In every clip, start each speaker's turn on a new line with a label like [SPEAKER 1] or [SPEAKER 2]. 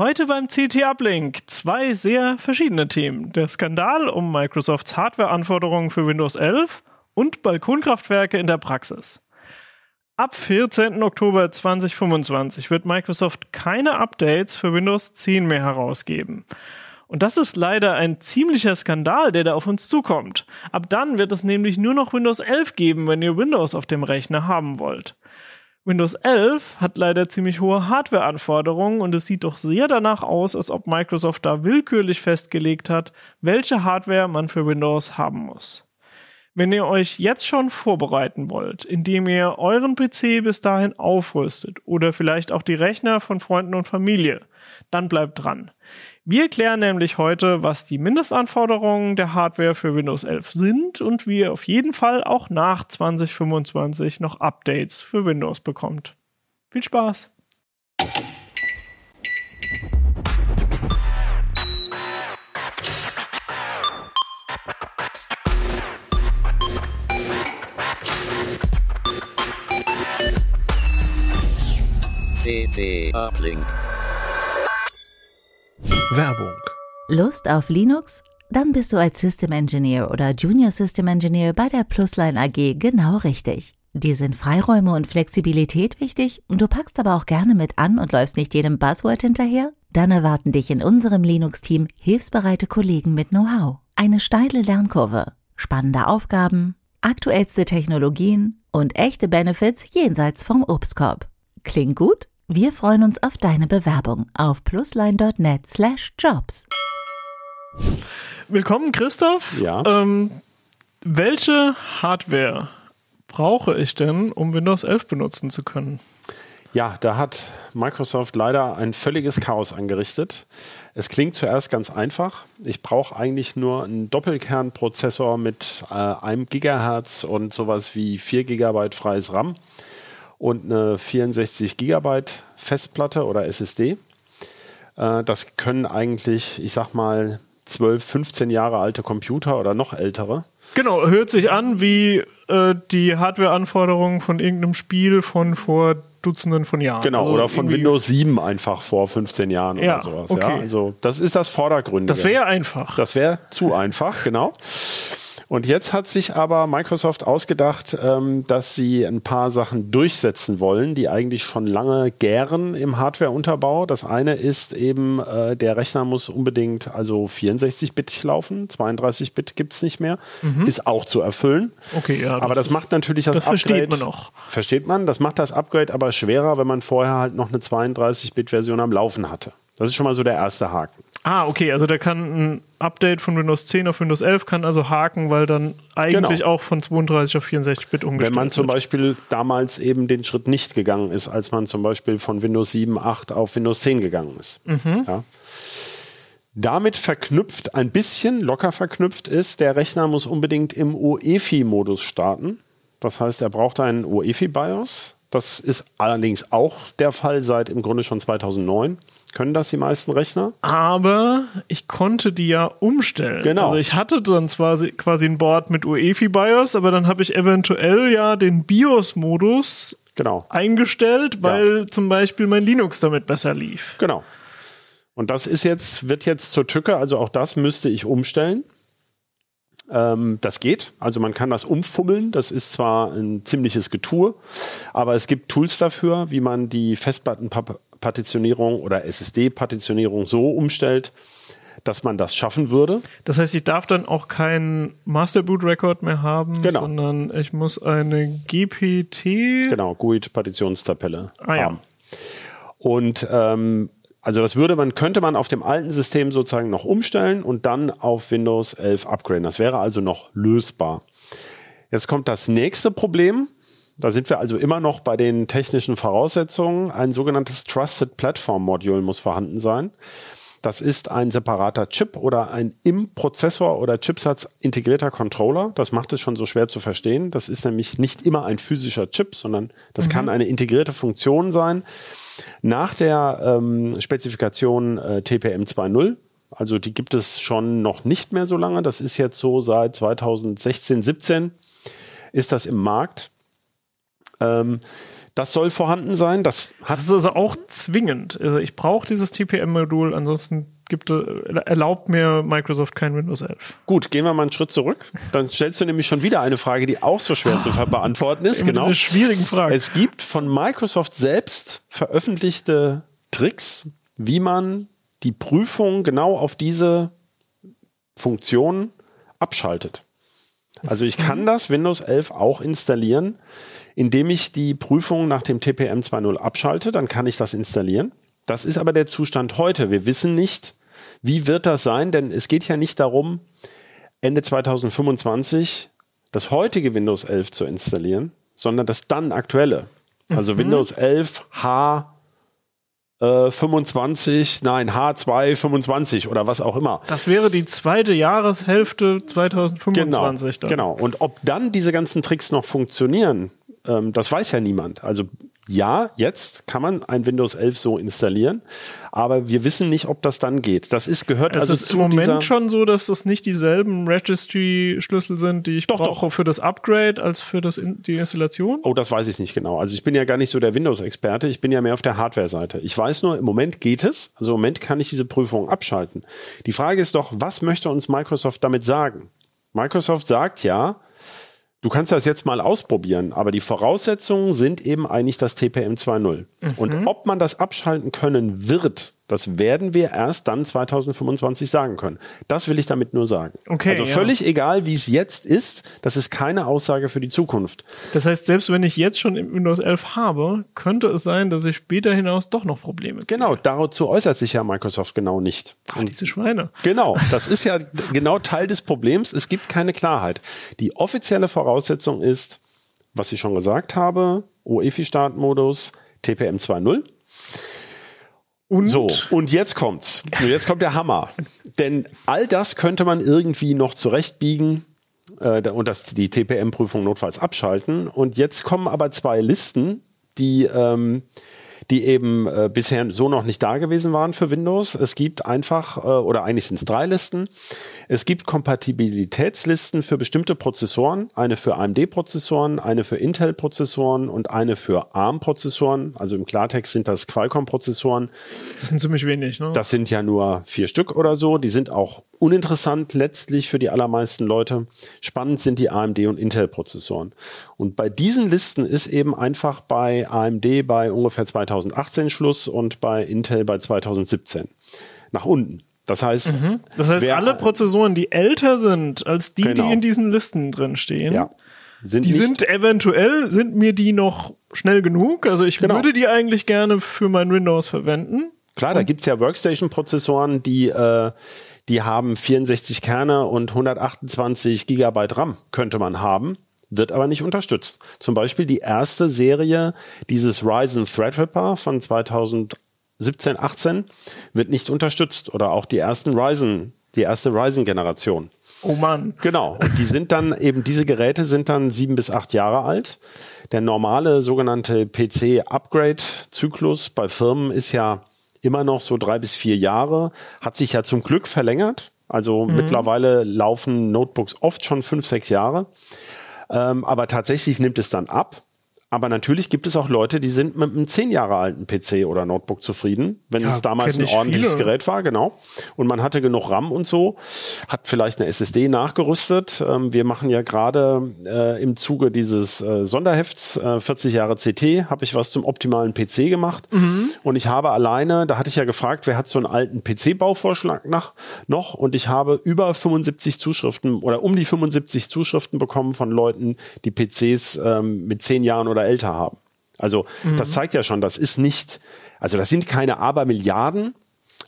[SPEAKER 1] Heute beim CT Uplink zwei sehr verschiedene Themen. Der Skandal um Microsofts Hardwareanforderungen für Windows 11 und Balkonkraftwerke in der Praxis. Ab 14. Oktober 2025 wird Microsoft keine Updates für Windows 10 mehr herausgeben. Und das ist leider ein ziemlicher Skandal, der da auf uns zukommt. Ab dann wird es nämlich nur noch Windows 11 geben, wenn ihr Windows auf dem Rechner haben wollt. Windows 11 hat leider ziemlich hohe Hardwareanforderungen und es sieht doch sehr danach aus, als ob Microsoft da willkürlich festgelegt hat, welche Hardware man für Windows haben muss. Wenn ihr euch jetzt schon vorbereiten wollt, indem ihr euren PC bis dahin aufrüstet oder vielleicht auch die Rechner von Freunden und Familie, dann bleibt dran. Wir klären nämlich heute, was die Mindestanforderungen der Hardware für Windows 11 sind und wie ihr auf jeden Fall auch nach 2025 noch Updates für Windows bekommt. Viel Spaß!
[SPEAKER 2] CT Uplink.
[SPEAKER 3] Werbung.
[SPEAKER 4] Lust auf Linux? Dann bist du als System Engineer oder Junior System Engineer bei der Plusline AG genau richtig. Dir sind Freiräume und Flexibilität wichtig und du packst aber auch gerne mit an und läufst nicht jedem Buzzword hinterher? Dann erwarten dich in unserem Linux-Team hilfsbereite Kollegen mit Know-how, eine steile Lernkurve, spannende Aufgaben, aktuellste Technologien und echte Benefits jenseits vom Obstkorb. Klingt gut? Wir freuen uns auf deine Bewerbung auf plusline.net slash jobs.
[SPEAKER 1] Willkommen, Christoph.
[SPEAKER 5] Ja.
[SPEAKER 1] Ähm, welche Hardware brauche ich denn, um Windows 11 benutzen zu können?
[SPEAKER 5] Ja, da hat Microsoft leider ein völliges Chaos angerichtet. Es klingt zuerst ganz einfach. Ich brauche eigentlich nur einen Doppelkernprozessor mit äh, einem Gigahertz und sowas wie 4 Gigabyte freies RAM und eine 64 Gigabyte Festplatte oder SSD. Äh, das können eigentlich, ich sag mal, 12, 15 Jahre alte Computer oder noch ältere.
[SPEAKER 1] Genau, hört sich an wie äh, die Hardware-Anforderungen von irgendeinem Spiel von vor Dutzenden von Jahren.
[SPEAKER 5] Genau,
[SPEAKER 1] Also
[SPEAKER 5] oder von Windows 7 einfach vor 15 Jahren
[SPEAKER 1] Ja,
[SPEAKER 5] oder sowas.
[SPEAKER 1] okay.
[SPEAKER 5] Ja, also das ist das Vordergründige.
[SPEAKER 1] Das wäre einfach.
[SPEAKER 5] Das wäre zu einfach, genau. Und jetzt hat sich aber Microsoft ausgedacht, ähm, dass sie ein paar Sachen durchsetzen wollen, die eigentlich schon lange gären im Hardwareunterbau. Das eine ist eben, äh, der Rechner muss unbedingt also 64-Bit laufen, 32-Bit gibt es nicht mehr. Ist auch zu erfüllen.
[SPEAKER 1] Mhm. Okay, ja,
[SPEAKER 5] aber
[SPEAKER 1] das
[SPEAKER 5] das macht natürlich das,
[SPEAKER 1] das versteht
[SPEAKER 5] Upgrade.
[SPEAKER 1] man auch.
[SPEAKER 5] Versteht man? Das macht das Upgrade aber schwerer, wenn man vorher halt noch eine 32-Bit-Version am Laufen hatte. Das ist schon mal so der erste Haken.
[SPEAKER 1] Ah, okay, also da kann ein Update von Windows 10 auf Windows 11 kann also haken, weil dann eigentlich
[SPEAKER 5] Genau.
[SPEAKER 1] auch von 32 auf 64-Bit umgestellt
[SPEAKER 5] Wenn man zum
[SPEAKER 1] wird.
[SPEAKER 5] Beispiel damals eben den Schritt nicht gegangen ist, als man zum Beispiel von Windows 7, 8 auf Windows 10 gegangen ist. Ja. Damit verknüpft, ein bisschen locker verknüpft ist, der Rechner muss unbedingt im UEFI-Modus starten. Das heißt, er braucht einen UEFI-BIOS. Das ist allerdings auch der Fall seit im Grunde schon 2009. Können das die meisten Rechner?
[SPEAKER 1] Aber ich konnte die ja umstellen.
[SPEAKER 5] Genau.
[SPEAKER 1] Also ich hatte dann zwar si- quasi ein Board mit UEFI BIOS, aber dann habe ich eventuell ja den BIOS-Modus
[SPEAKER 5] Genau.
[SPEAKER 1] eingestellt, weil zum Beispiel mein Linux damit besser lief.
[SPEAKER 5] Genau. Und das ist jetzt, wird jetzt zur Tücke, also auch das müsste ich umstellen. Ähm, das geht. Also man kann das umfummeln. Das ist zwar ein ziemliches Getue, aber es gibt Tools dafür, wie man die Festplattenpartitionierung oder SSD-Partitionierung so umstellt, dass man das schaffen würde.
[SPEAKER 1] Das heißt, ich darf dann auch keinen Master Boot Record mehr haben,
[SPEAKER 5] Genau.
[SPEAKER 1] sondern ich muss eine GPT.
[SPEAKER 5] Genau, GUID-Partitionstabelle
[SPEAKER 1] Ah, ja.
[SPEAKER 5] haben. Und ähm, also das würde man, könnte man auf dem alten System sozusagen noch umstellen und dann auf Windows 11 upgraden. Das wäre also noch lösbar. Jetzt kommt das nächste Problem. Da sind wir also immer noch bei den technischen Voraussetzungen. Ein sogenanntes Trusted Platform Module muss vorhanden sein. Das ist ein separater Chip oder ein im Prozessor oder Chipsatz integrierter Controller. Das macht es schon so schwer zu verstehen. Das ist nämlich nicht immer ein physischer Chip, sondern das mhm. kann eine integrierte Funktion sein. Nach der ähm, Spezifikation äh, TPM 2.0 also die gibt es schon noch nicht mehr so lange. Das ist jetzt so seit 2016, 17 ist das im Markt. Ähm, das soll vorhanden sein. Das, hat
[SPEAKER 1] das ist also auch zwingend. Also ich brauche dieses TPM-Modul, ansonsten gibt, erlaubt mir Microsoft kein Windows 11.
[SPEAKER 5] Gut, gehen wir mal einen Schritt zurück. Dann stellst du nämlich schon wieder eine Frage, die auch so schwer zu beantworten ist.
[SPEAKER 1] genau. Diese schwierigen Fragen.
[SPEAKER 5] Es gibt von Microsoft selbst veröffentlichte Tricks, wie man die Prüfung genau auf diese Funktion abschaltet. Also ich kann mhm. das Windows 11 auch installieren indem ich die Prüfung nach dem TPM 2.0 abschalte, dann kann ich das installieren. Das ist aber der Zustand heute. Wir wissen nicht, wie wird das sein, denn es geht ja nicht darum, Ende 2025 das heutige Windows 11 zu installieren, sondern das dann aktuelle. Also mhm. Windows 11 H äh, 25, nein, H2 25 oder was auch immer.
[SPEAKER 1] Das wäre die zweite Jahreshälfte 2025.
[SPEAKER 5] Genau, dann. genau. Und ob dann diese ganzen Tricks noch funktionieren, ähm, das weiß ja niemand. Also ja, jetzt kann man ein Windows 11 so installieren, aber wir wissen nicht, ob das dann geht. Das ist gehört
[SPEAKER 1] es
[SPEAKER 5] also
[SPEAKER 1] ist zu im Moment schon so, dass das nicht dieselben Registry-Schlüssel sind, die ich doch, brauche doch. für das Upgrade als für das in die Installation.
[SPEAKER 5] Oh, das weiß ich nicht genau. Also ich bin ja gar nicht so der Windows-Experte. Ich bin ja mehr auf der Hardware-Seite. Ich weiß nur, im Moment geht es. Also im Moment kann ich diese Prüfung abschalten. Die Frage ist doch, was möchte uns Microsoft damit sagen? Microsoft sagt ja, Du kannst das jetzt mal ausprobieren, aber die Voraussetzungen sind eben eigentlich das TPM 2.0. Mhm. Und ob man das abschalten können wird, das werden wir erst dann 2025 sagen können. Das will ich damit nur sagen. Okay, also völlig ja. egal, wie es jetzt ist, das ist keine Aussage für die Zukunft.
[SPEAKER 1] Das heißt, selbst wenn ich jetzt schon Windows 11 habe, könnte es sein, dass ich später hinaus doch noch Probleme
[SPEAKER 5] kriege. Genau, dazu äußert sich ja Microsoft genau nicht.
[SPEAKER 1] Ah, diese Schweine.
[SPEAKER 5] Genau, das ist ja genau Teil des Problems. Es gibt keine Klarheit. Die offizielle Voraussetzung ist, was ich schon gesagt habe, OEFI-Startmodus, TPM 2.0. Und? So, und jetzt kommt's. Jetzt kommt der Hammer. Denn all das könnte man irgendwie noch zurechtbiegen äh, und das, die TPM-Prüfung notfalls abschalten. Und jetzt kommen aber zwei Listen, die ähm, die eben äh, bisher so noch nicht da gewesen waren für Windows. Es gibt einfach, äh, oder eigentlich sind es drei Listen. Es gibt Kompatibilitätslisten für bestimmte Prozessoren, eine für AMD-Prozessoren, eine für Intel-Prozessoren und eine für ARM-Prozessoren. Also im Klartext sind das Qualcomm-Prozessoren.
[SPEAKER 1] Das sind ziemlich wenig, ne?
[SPEAKER 5] Das sind ja nur vier Stück oder so. Die sind auch uninteressant letztlich für die allermeisten Leute. Spannend sind die AMD und Intel-Prozessoren. Und bei diesen Listen ist eben einfach bei AMD bei ungefähr 2018 Schluss und bei Intel bei 2017 nach unten. Das heißt,
[SPEAKER 1] mhm. das heißt, alle Prozessoren, die älter sind als die, genau. die in diesen Listen drin stehen, ja. sind die sind eventuell sind mir die noch schnell genug. Also ich genau. würde die eigentlich gerne für mein Windows verwenden.
[SPEAKER 5] Klar, da gibt's ja Workstation-Prozessoren, die äh, die haben 64 Kerne und 128 Gigabyte RAM könnte man haben, wird aber nicht unterstützt. Zum Beispiel die erste Serie dieses Ryzen Threadripper von 2017, 18 wird nicht unterstützt oder auch die ersten Ryzen, die erste Ryzen-Generation.
[SPEAKER 1] Oh Mann.
[SPEAKER 5] Genau. Und die sind dann eben, diese Geräte sind dann sieben bis acht Jahre alt. Der normale sogenannte PC-Upgrade-Zyklus bei Firmen ist ja immer noch so drei bis vier Jahre, hat sich ja zum Glück verlängert. Also mhm. mittlerweile laufen Notebooks oft schon fünf, sechs Jahre. Ähm, aber tatsächlich nimmt es dann ab. Aber natürlich gibt es auch Leute, die sind mit einem zehn Jahre alten PC oder Notebook zufrieden, wenn ja, es damals ein ordentliches viele. Gerät war, genau. Und man hatte genug RAM und so, hat vielleicht eine SSD nachgerüstet. Ähm, wir machen ja gerade äh, im Zuge dieses äh, Sonderhefts äh, 40 Jahre CT, habe ich was zum optimalen PC gemacht. Mhm. Und ich habe alleine, da hatte ich ja gefragt, wer hat so einen alten PC-Bauvorschlag nach noch? Und ich habe über 75 Zuschriften oder um die 75 Zuschriften bekommen von Leuten, die PCs ähm, mit zehn Jahren oder oder älter haben. Also mhm. das zeigt ja schon, das ist nicht, also das sind keine Abermilliarden,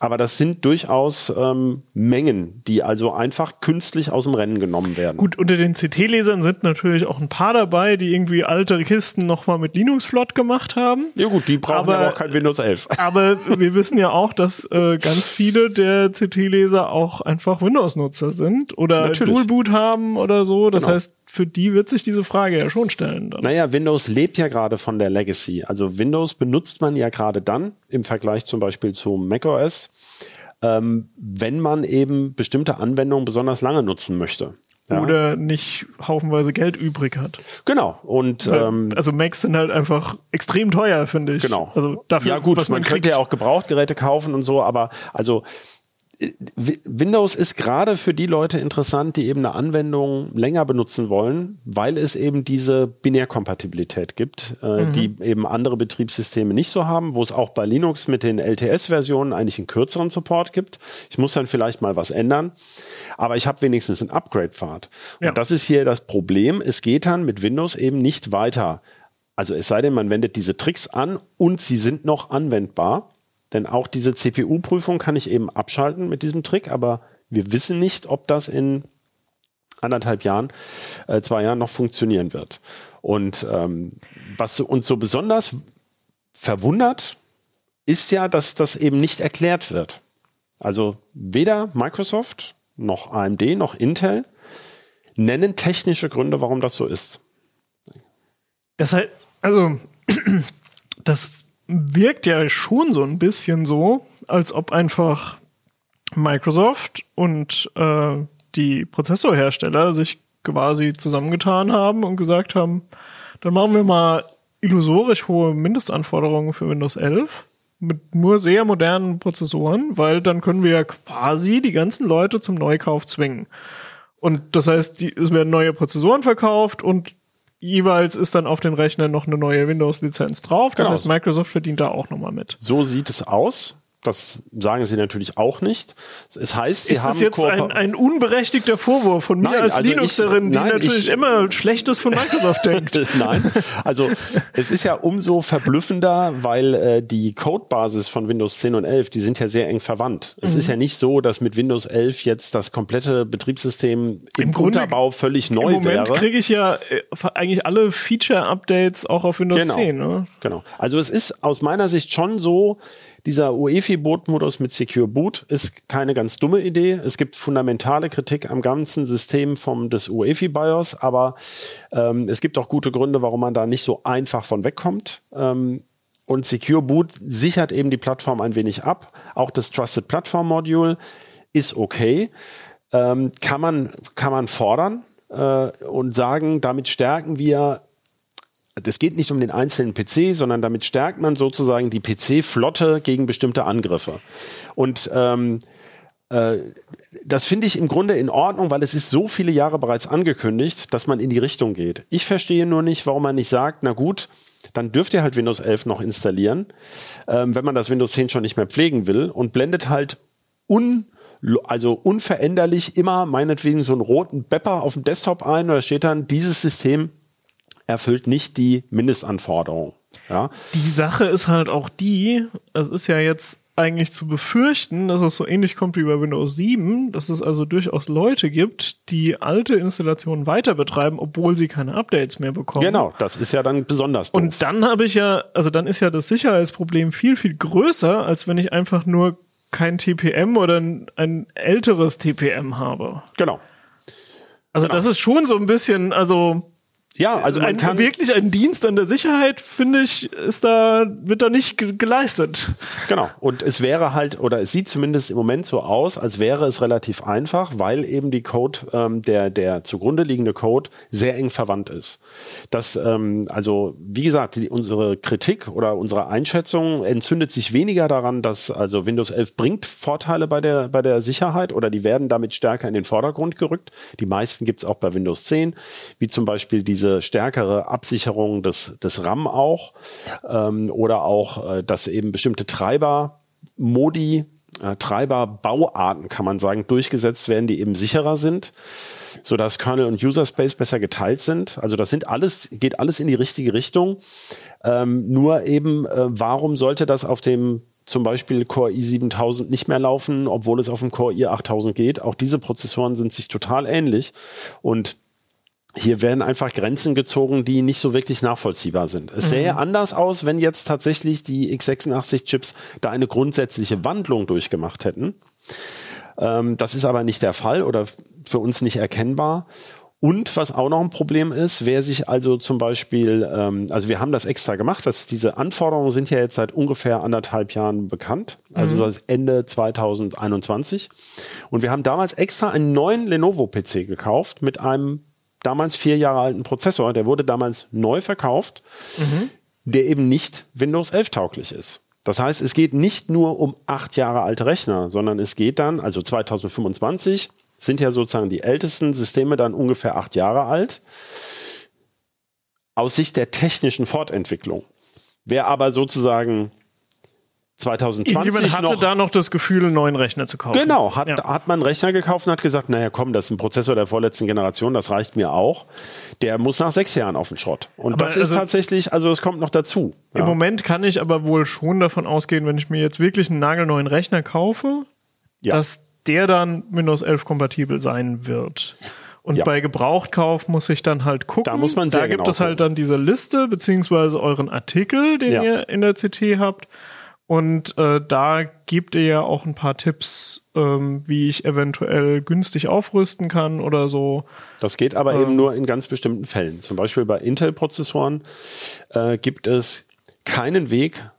[SPEAKER 5] Aber das sind durchaus ähm, Mengen, die also einfach künstlich aus dem Rennen genommen werden.
[SPEAKER 1] Gut, unter den CT-Lesern sind natürlich auch ein paar dabei, die irgendwie alte Kisten nochmal mit Linux flott gemacht haben.
[SPEAKER 5] Ja gut, die brauchen
[SPEAKER 1] Aber-
[SPEAKER 5] aber auch kein Windows 11.
[SPEAKER 1] Aber wir wissen ja auch, dass äh, ganz viele der CT-Leser auch einfach Windows-Nutzer sind oder. Dual-Boot haben oder so. Das
[SPEAKER 5] Genau.
[SPEAKER 1] heißt, für die wird sich diese Frage ja schon stellen. Dann.
[SPEAKER 5] Naja, Windows lebt ja gerade von der Legacy. Also Windows benutzt man ja gerade dann im Vergleich zum Beispiel zu macOS, ähm, wenn man eben bestimmte Anwendungen besonders lange nutzen möchte. Ja.
[SPEAKER 1] Oder nicht haufenweise Geld übrig hat.
[SPEAKER 5] genau. Und ähm,
[SPEAKER 1] also Macs sind halt einfach extrem teuer, finde ich.
[SPEAKER 5] Genau.
[SPEAKER 1] Also dafür,
[SPEAKER 5] ja gut,
[SPEAKER 1] was
[SPEAKER 5] man,
[SPEAKER 1] man,
[SPEAKER 5] könnte
[SPEAKER 1] kriegt.
[SPEAKER 5] ja auch Gebrauchtgeräte kaufen und so, aber also Windows ist gerade für die Leute interessant, die eben eine Anwendung länger benutzen wollen, weil es eben diese Binärkompatibilität gibt, äh,
[SPEAKER 1] Mhm.
[SPEAKER 5] die eben andere Betriebssysteme nicht so haben, wo es auch bei Linux mit den LTS-Versionen eigentlich einen kürzeren Support gibt. Ich muss dann vielleicht mal was ändern, aber ich habe wenigstens einen Upgrade-Pfad. Und
[SPEAKER 1] Ja.
[SPEAKER 5] das ist hier das Problem. Es geht dann mit Windows eben nicht weiter. Also es sei denn, man wendet diese Tricks an und sie sind noch anwendbar. Denn auch diese CPU-Prüfung kann ich eben abschalten mit diesem Trick, aber wir wissen nicht, ob das in anderthalb Jahren, äh, zwei Jahren noch funktionieren wird. Und ähm, was uns so besonders verwundert, ist ja, dass das eben nicht erklärt wird. Also weder Microsoft noch AMD noch Intel nennen technische Gründe, warum das so ist.
[SPEAKER 1] Das halt, also, das wirkt ja schon so ein bisschen so, als ob einfach Microsoft und äh, die Prozessorhersteller sich quasi zusammengetan haben und gesagt haben, dann machen wir mal illusorisch hohe Mindestanforderungen für Windows 11 mit nur sehr modernen Prozessoren, weil dann können wir ja quasi die ganzen Leute zum Neukauf zwingen. Und das heißt, die, es werden neue Prozessoren verkauft und jeweils ist dann auf den Rechnern noch eine neue Windows-Lizenz drauf. Das
[SPEAKER 5] Genau.
[SPEAKER 1] heißt, Microsoft verdient da auch nochmal mit.
[SPEAKER 5] So sieht es aus. Das sagen sie natürlich auch nicht. Es heißt, sie
[SPEAKER 1] ist
[SPEAKER 5] haben
[SPEAKER 1] das jetzt
[SPEAKER 5] Kooper-
[SPEAKER 1] ein, ein unberechtigter Vorwurf von mir
[SPEAKER 5] Nein,
[SPEAKER 1] als
[SPEAKER 5] also ich-
[SPEAKER 1] Linuxerin, die
[SPEAKER 5] nein,
[SPEAKER 1] natürlich
[SPEAKER 5] ich-
[SPEAKER 1] immer Schlechtes von Microsoft denkt?
[SPEAKER 5] Nein, also es ist ja umso verblüffender, weil äh, die Codebasis von Windows 10 und 11, die sind ja sehr eng verwandt. Es
[SPEAKER 1] Mhm.
[SPEAKER 5] ist ja nicht so, dass mit Windows 11 jetzt das komplette Betriebssystem im,
[SPEAKER 1] Grunde-
[SPEAKER 5] Unterbau völlig neu
[SPEAKER 1] Im Moment
[SPEAKER 5] wäre.
[SPEAKER 1] kriege ich ja äh, eigentlich alle Feature-Updates auch auf Windows
[SPEAKER 5] Genau.
[SPEAKER 1] 10. Ne?
[SPEAKER 5] Genau. Also es ist aus meiner Sicht schon so, dieser UEFI-Boot-Modus mit Secure Boot ist keine ganz dumme Idee. Es gibt fundamentale Kritik am ganzen System vom, des UEFI-BIOS, aber ähm, es gibt auch gute Gründe, warum man da nicht so einfach von wegkommt. Ähm, und Secure Boot sichert eben die Plattform ein wenig ab. Auch das Trusted Platform Module ist okay. Ähm, kann man, kann man fordern äh, und sagen, damit stärken wir es geht nicht um den einzelnen PC, sondern damit stärkt man sozusagen die PC-Flotte gegen bestimmte Angriffe. Und ähm, äh, das finde ich im Grunde in Ordnung, weil es ist so viele Jahre bereits angekündigt, dass man in die Richtung geht. Ich verstehe nur nicht, warum man nicht sagt, na gut, dann dürft ihr halt Windows 11 noch installieren, ähm, wenn man das Windows 10 schon nicht mehr pflegen will und blendet halt un also unveränderlich immer meinetwegen so einen roten Bepper auf dem Desktop ein oder steht dann, dieses System erfüllt nicht die Mindestanforderungen. Ja,
[SPEAKER 1] Die Sache ist halt auch die, es ist ja jetzt eigentlich zu befürchten, dass es so ähnlich kommt wie bei Windows 7, dass es also durchaus Leute gibt, die alte Installationen weiter betreiben, obwohl sie keine Updates mehr bekommen.
[SPEAKER 5] genau, das ist ja dann besonders doof.
[SPEAKER 1] Und dann habe ich ja, also dann ist ja das Sicherheitsproblem viel, viel größer, als wenn ich einfach nur kein TPM oder ein, ein älteres TPM habe.
[SPEAKER 5] genau.
[SPEAKER 1] Also
[SPEAKER 5] Genau.
[SPEAKER 1] das ist schon so ein bisschen, also
[SPEAKER 5] Ja, also man
[SPEAKER 1] ein,
[SPEAKER 5] kann
[SPEAKER 1] wirklich ein Dienst an der Sicherheit, finde ich, ist da, wird da nicht ge geleistet.
[SPEAKER 5] Genau. Und es wäre halt, oder es sieht zumindest im Moment so aus, als wäre es relativ einfach, weil eben die Code, ähm, der, der zugrunde liegende Code sehr eng verwandt ist. Das, ähm, also, wie gesagt, die, unsere Kritik oder unsere Einschätzung entzündet sich weniger daran, dass also Windows 11 bringt Vorteile bei der, bei der Sicherheit oder die werden damit stärker in den Vordergrund gerückt. Die meisten gibt's auch bei Windows 10, wie zum Beispiel diese stärkere Absicherung des, des RAM auch ähm, oder auch, äh, dass eben bestimmte Treiber Modi, äh, Treiberbauarten, kann man sagen, durchgesetzt werden, die eben sicherer sind, so dass Kernel und User Space besser geteilt sind. Also das sind alles, geht alles in die richtige Richtung. Ähm, nur eben, äh, warum sollte das auf dem zum Beispiel Core i7000 nicht mehr laufen, obwohl es auf dem Core i8000 geht. Auch diese Prozessoren sind sich total ähnlich und hier werden einfach Grenzen gezogen, die nicht so wirklich nachvollziehbar sind. Es sähe anders aus, wenn jetzt tatsächlich die x86-Chips da eine grundsätzliche Wandlung durchgemacht hätten. Ähm, das ist aber nicht der Fall oder für uns nicht erkennbar. Und was auch noch ein Problem ist, wer sich also zum Beispiel, ähm, also wir haben das extra gemacht, dass diese Anforderungen sind ja jetzt seit ungefähr anderthalb Jahren bekannt, also seit Ende 2021. Und wir haben damals extra einen neuen Lenovo-PC gekauft mit einem damals vier Jahre alten Prozessor. Der wurde damals neu verkauft, der eben nicht Windows 11 tauglich ist. Das heißt, es geht nicht nur um acht Jahre alte Rechner, sondern es geht dann, also 2025 sind ja sozusagen die ältesten Systeme dann ungefähr acht Jahre alt. Aus Sicht der technischen Fortentwicklung. Wer aber sozusagen 2020
[SPEAKER 1] Irgendjemand hatte
[SPEAKER 5] noch
[SPEAKER 1] da noch das Gefühl, einen neuen Rechner zu kaufen.
[SPEAKER 5] Genau, hat,
[SPEAKER 1] Ja.
[SPEAKER 5] hat man einen Rechner gekauft und hat gesagt, naja komm, das ist ein Prozessor der vorletzten Generation, das reicht mir auch. Der muss nach sechs Jahren auf den Schrott. Und
[SPEAKER 1] Aber
[SPEAKER 5] das ist
[SPEAKER 1] also-
[SPEAKER 5] tatsächlich, also es kommt noch dazu.
[SPEAKER 1] Im
[SPEAKER 5] Ja.
[SPEAKER 1] Moment kann ich aber wohl schon davon ausgehen, wenn ich mir jetzt wirklich einen nagelneuen Rechner kaufe,
[SPEAKER 5] Ja.
[SPEAKER 1] dass der dann Windows 11 kompatibel sein wird. Und
[SPEAKER 5] Ja.
[SPEAKER 1] bei Gebrauchtkauf muss ich dann halt gucken.
[SPEAKER 5] Da muss man sehr
[SPEAKER 1] Da gibt
[SPEAKER 5] genau
[SPEAKER 1] es halt
[SPEAKER 5] gucken.
[SPEAKER 1] dann diese Liste, beziehungsweise euren Artikel, den ihr in der CT habt. Und äh, da gebt ihr ja auch ein paar Tipps, ähm, wie ich eventuell günstig aufrüsten kann oder so.
[SPEAKER 5] Das geht aber eben nur in ganz bestimmten Fällen. Zum Beispiel bei Intel-Prozessoren äh, gibt es keinen Weg,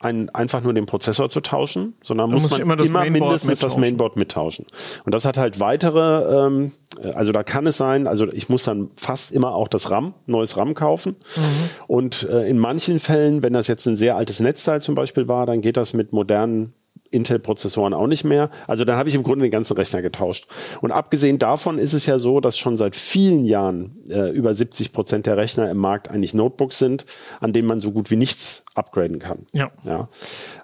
[SPEAKER 5] einen, einfach nur den Prozessor zu tauschen, sondern muss
[SPEAKER 1] muss
[SPEAKER 5] man
[SPEAKER 1] immer das
[SPEAKER 5] immer mindestens das
[SPEAKER 1] mittauschen.
[SPEAKER 5] Mainboard mittauschen. Und das hat halt weitere, ähm, also da kann es sein, also ich muss dann fast immer auch das RAM, neues RAM kaufen.
[SPEAKER 1] Mhm.
[SPEAKER 5] Und äh, in manchen Fällen, wenn das jetzt ein sehr altes Netzteil zum Beispiel war, dann geht das mit modernen Intel-Prozessoren auch nicht mehr. Also dann habe ich im Grunde den ganzen Rechner getauscht. Und abgesehen davon ist es ja so, dass schon seit vielen Jahren äh, über 70 Prozent der Rechner im Markt eigentlich Notebooks sind, an denen man so gut wie nichts upgraden kann.
[SPEAKER 1] Ja.
[SPEAKER 5] Ja.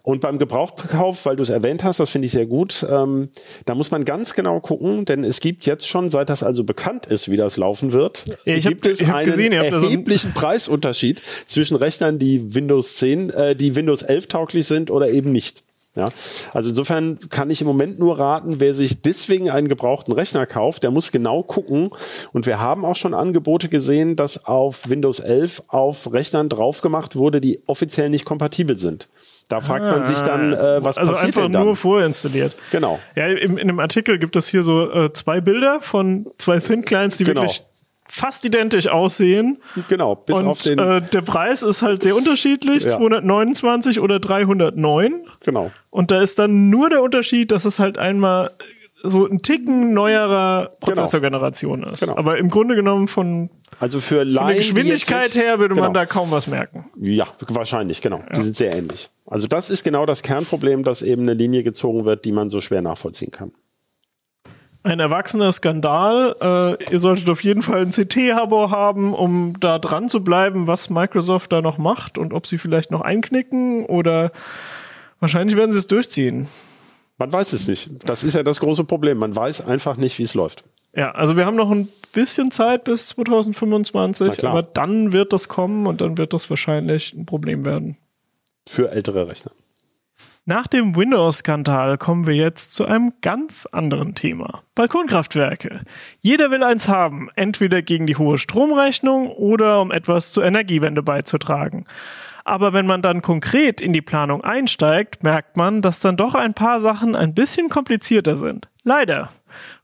[SPEAKER 5] Und beim Gebrauchtkauf, weil du es erwähnt hast, das finde ich sehr gut, ähm, da muss man ganz genau gucken, denn es gibt jetzt schon, seit das also bekannt ist, wie das laufen wird,
[SPEAKER 1] Ja, ich hab-
[SPEAKER 5] gibt es einen
[SPEAKER 1] gesehen, da so
[SPEAKER 5] erheblichen Preisunterschied zwischen Rechnern, die Windows 10, äh, die Windows 11 tauglich sind oder eben nicht. Ja, also insofern kann ich im Moment nur raten, wer sich deswegen einen gebrauchten Rechner kauft, der muss genau gucken. Und wir haben auch schon Angebote gesehen, dass auf Windows 11 auf Rechnern drauf gemacht wurde, die offiziell nicht kompatibel sind. Da fragt man sich dann, äh, was
[SPEAKER 1] also
[SPEAKER 5] passiert
[SPEAKER 1] einfach
[SPEAKER 5] denn dann?
[SPEAKER 1] nur vorinstalliert.
[SPEAKER 5] Genau.
[SPEAKER 1] Ja, im, in dem Artikel gibt es hier so äh, zwei Bilder von zwei Thin Clients, die
[SPEAKER 5] Genau.
[SPEAKER 1] wirklich fast identisch aussehen.
[SPEAKER 5] Genau, bis
[SPEAKER 1] und
[SPEAKER 5] auf den,
[SPEAKER 1] äh, der Preis ist halt sehr unterschiedlich,
[SPEAKER 5] Ja.
[SPEAKER 1] 229 oder 309.
[SPEAKER 5] genau.
[SPEAKER 1] Und da ist dann nur der Unterschied, dass es halt einmal so ein Ticken neuerer Prozessorgeneration ist.
[SPEAKER 5] Genau.
[SPEAKER 1] Aber im Grunde genommen von,
[SPEAKER 5] Also für
[SPEAKER 1] von
[SPEAKER 5] Laien,
[SPEAKER 1] der
[SPEAKER 5] die jetzt
[SPEAKER 1] Geschwindigkeit
[SPEAKER 5] nicht-
[SPEAKER 1] her würde man
[SPEAKER 5] genau.
[SPEAKER 1] da kaum was merken.
[SPEAKER 5] Ja, wahrscheinlich, genau. Die sind sehr ähnlich. Also das ist genau das Kernproblem, dass eben eine Linie gezogen wird, die man so schwer nachvollziehen kann.
[SPEAKER 1] Ein erwachsener Skandal. Äh, ihr solltet auf jeden Fall ein CT-Abo haben, um da dran zu bleiben, was Microsoft da noch macht und ob sie vielleicht noch einknicken oder wahrscheinlich werden sie es durchziehen.
[SPEAKER 5] Man weiß es nicht. Das ist ja das große Problem. Man weiß einfach nicht, wie es läuft.
[SPEAKER 1] Ja, also wir haben noch ein bisschen Zeit bis 2025,
[SPEAKER 5] Na klar.
[SPEAKER 1] aber dann wird das kommen und dann wird das wahrscheinlich ein Problem werden.
[SPEAKER 5] Für ältere Rechner.
[SPEAKER 1] Nach dem Windows-Skandal kommen wir jetzt zu einem ganz anderen Thema. Balkonkraftwerke. Jeder will eins haben, entweder gegen die hohe Stromrechnung oder um etwas zur Energiewende beizutragen. Aber wenn man dann konkret in die Planung einsteigt, merkt man, dass dann doch ein paar Sachen ein bisschen komplizierter sind. Leider.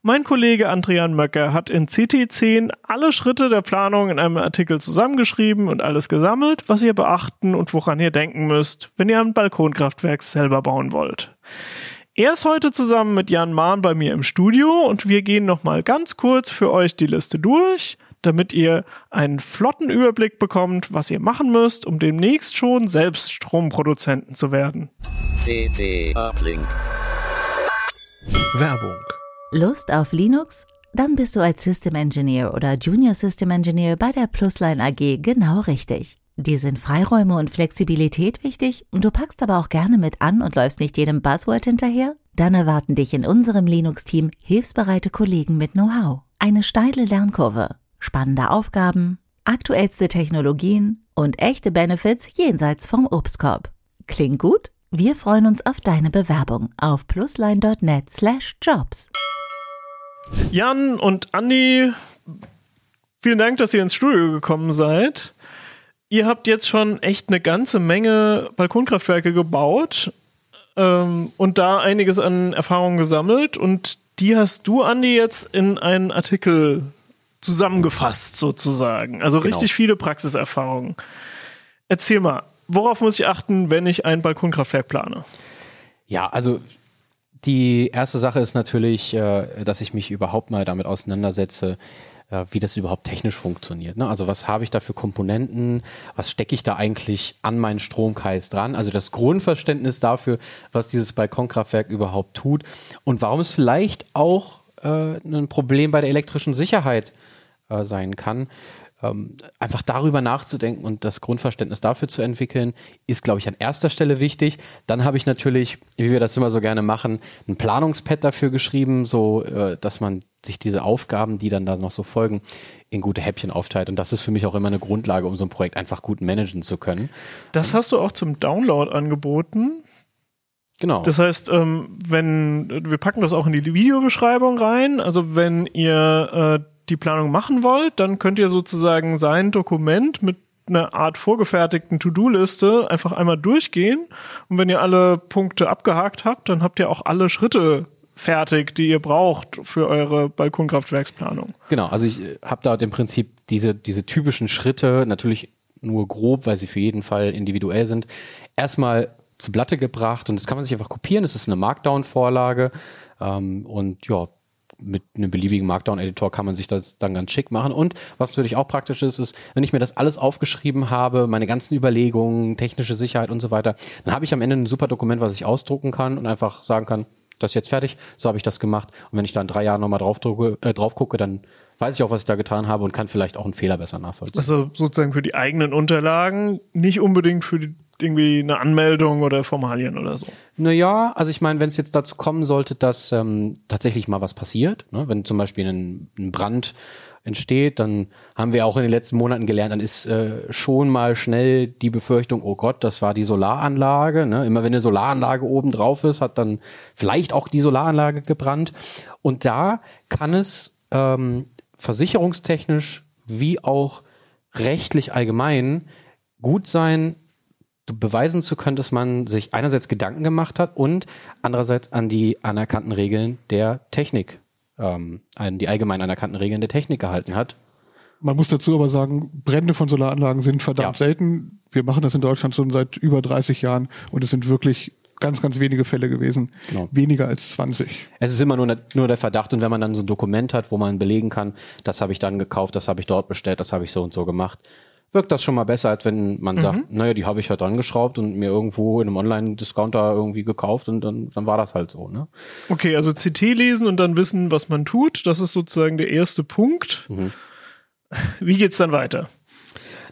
[SPEAKER 1] Mein Kollege Andrian Möcker hat in CT10 alle Schritte der Planung in einem Artikel zusammengeschrieben und alles gesammelt, was ihr beachten und woran ihr denken müsst, wenn ihr ein Balkonkraftwerk selber bauen wollt. Er ist heute zusammen mit Jan Mahn bei mir im Studio und wir gehen nochmal ganz kurz für euch die Liste durch, damit ihr einen flotten Überblick bekommt, was ihr machen müsst, um demnächst schon selbst Stromproduzenten zu werden.
[SPEAKER 2] CT Uplink.
[SPEAKER 6] Werbung.
[SPEAKER 4] Lust auf Linux? Dann bist du als System Engineer oder Junior System Engineer bei der Plusline AG genau richtig. Dir sind Freiräume und Flexibilität wichtig und du packst aber auch gerne mit an und läufst nicht jedem Buzzword hinterher? Dann erwarten dich in unserem Linux-Team hilfsbereite Kollegen mit Know-how, eine steile Lernkurve, spannende Aufgaben, aktuellste Technologien und echte Benefits jenseits vom Obstkorb. Klingt gut? Wir freuen uns auf deine Bewerbung auf plusline.net/jobs.
[SPEAKER 1] Jan und Andi, vielen Dank, dass ihr ins Studio gekommen seid. Ihr habt jetzt schon echt eine ganze Menge Balkonkraftwerke gebaut ähm, und da einiges an Erfahrungen gesammelt und die hast du, Andi, jetzt in einen Artikel zusammengefasst sozusagen. Also
[SPEAKER 3] Genau.
[SPEAKER 1] richtig viele Praxiserfahrungen. Erzähl mal, worauf muss ich achten, wenn ich ein Balkonkraftwerk plane?
[SPEAKER 3] Ja, also die erste Sache ist natürlich, äh, dass ich mich überhaupt mal damit auseinandersetze, äh, wie das überhaupt technisch funktioniert. Ne? Also was habe ich da für Komponenten? Was stecke ich da eigentlich an meinen Stromkreis dran? Also das Grundverständnis dafür, was dieses Balkonkraftwerk überhaupt tut und warum es vielleicht auch äh, ein Problem bei der elektrischen Sicherheit sein kann. Ähm, einfach darüber nachzudenken und das Grundverständnis dafür zu entwickeln, ist, glaube ich, an erster Stelle wichtig. Dann habe ich natürlich, wie wir das immer so gerne machen, ein Planungspad dafür geschrieben, so äh, dass man sich diese Aufgaben, die dann da noch so folgen, in gute Häppchen aufteilt. Und das ist für mich auch immer eine Grundlage, um so ein Projekt einfach gut managen zu können.
[SPEAKER 1] Das hast du auch zum Download angeboten.
[SPEAKER 3] Genau.
[SPEAKER 1] Das heißt, ähm, wenn wir packen das auch in die Videobeschreibung rein. Also wenn ihr äh, die Planung machen wollt, dann könnt ihr sozusagen sein Dokument mit einer Art vorgefertigten To-Do-Liste einfach einmal durchgehen. Und wenn ihr alle Punkte abgehakt habt, dann habt ihr auch alle Schritte fertig, die ihr braucht für eure Balkonkraftwerksplanung.
[SPEAKER 3] Genau, also ich habe da im Prinzip diese, diese typischen Schritte, natürlich nur grob, weil sie für jeden Fall individuell sind, erstmal zu Blatte gebracht und das kann man sich einfach kopieren. Das ist eine Markdown-Vorlage ähm, und ja, mit einem beliebigen Markdown-Editor kann man sich das dann ganz schick machen. Und was natürlich auch praktisch ist, ist, wenn ich mir das alles aufgeschrieben habe, meine ganzen Überlegungen, technische Sicherheit und so weiter, dann habe ich am Ende ein super Dokument, was ich ausdrucken kann und einfach sagen kann, das ist jetzt fertig, so habe ich das gemacht. Und wenn ich dann drei Jahre nochmal drauf, drücke, äh, drauf gucke, dann weiß ich auch, was ich da getan habe und kann vielleicht auch einen Fehler besser nachvollziehen.
[SPEAKER 1] Also sozusagen für die eigenen Unterlagen, nicht unbedingt für die, irgendwie eine Anmeldung oder Formalien oder so.
[SPEAKER 3] Naja, also ich meine, wenn es jetzt dazu kommen sollte, dass ähm, tatsächlich mal was passiert, ne? wenn zum Beispiel ein, ein Brand entsteht, dann haben wir auch in den letzten Monaten gelernt, dann ist äh, schon mal schnell die Befürchtung, oh Gott, das war die Solaranlage. Ne? Immer wenn eine Solaranlage oben drauf ist, hat dann vielleicht auch die Solaranlage gebrannt. Und da kann es ähm, versicherungstechnisch wie auch rechtlich allgemein gut sein, beweisen zu können, dass man sich einerseits Gedanken gemacht hat und andererseits an die anerkannten Regeln der Technik, ähm, an die allgemein anerkannten Regeln der Technik gehalten hat.
[SPEAKER 7] Man muss dazu aber sagen, Brände von Solaranlagen sind verdammt
[SPEAKER 3] Ja.
[SPEAKER 7] selten. Wir machen das in Deutschland schon seit über 30 Jahren und es sind wirklich ganz, ganz wenige Fälle gewesen.
[SPEAKER 3] Genau.
[SPEAKER 7] Weniger als 20.
[SPEAKER 3] Es ist immer nur, nur der Verdacht und wenn man dann so ein Dokument hat, wo man belegen kann, das habe ich dann gekauft, das habe ich dort bestellt, das habe ich so und so gemacht, wirkt das schon mal besser, als wenn man sagt, naja, die habe ich halt dran geschraubt und mir irgendwo in einem Online-Discounter irgendwie gekauft und dann, dann war das halt so. Ne?
[SPEAKER 1] Okay, also CT lesen und dann wissen, was man tut. Das ist sozusagen der erste Punkt. Wie geht's dann weiter?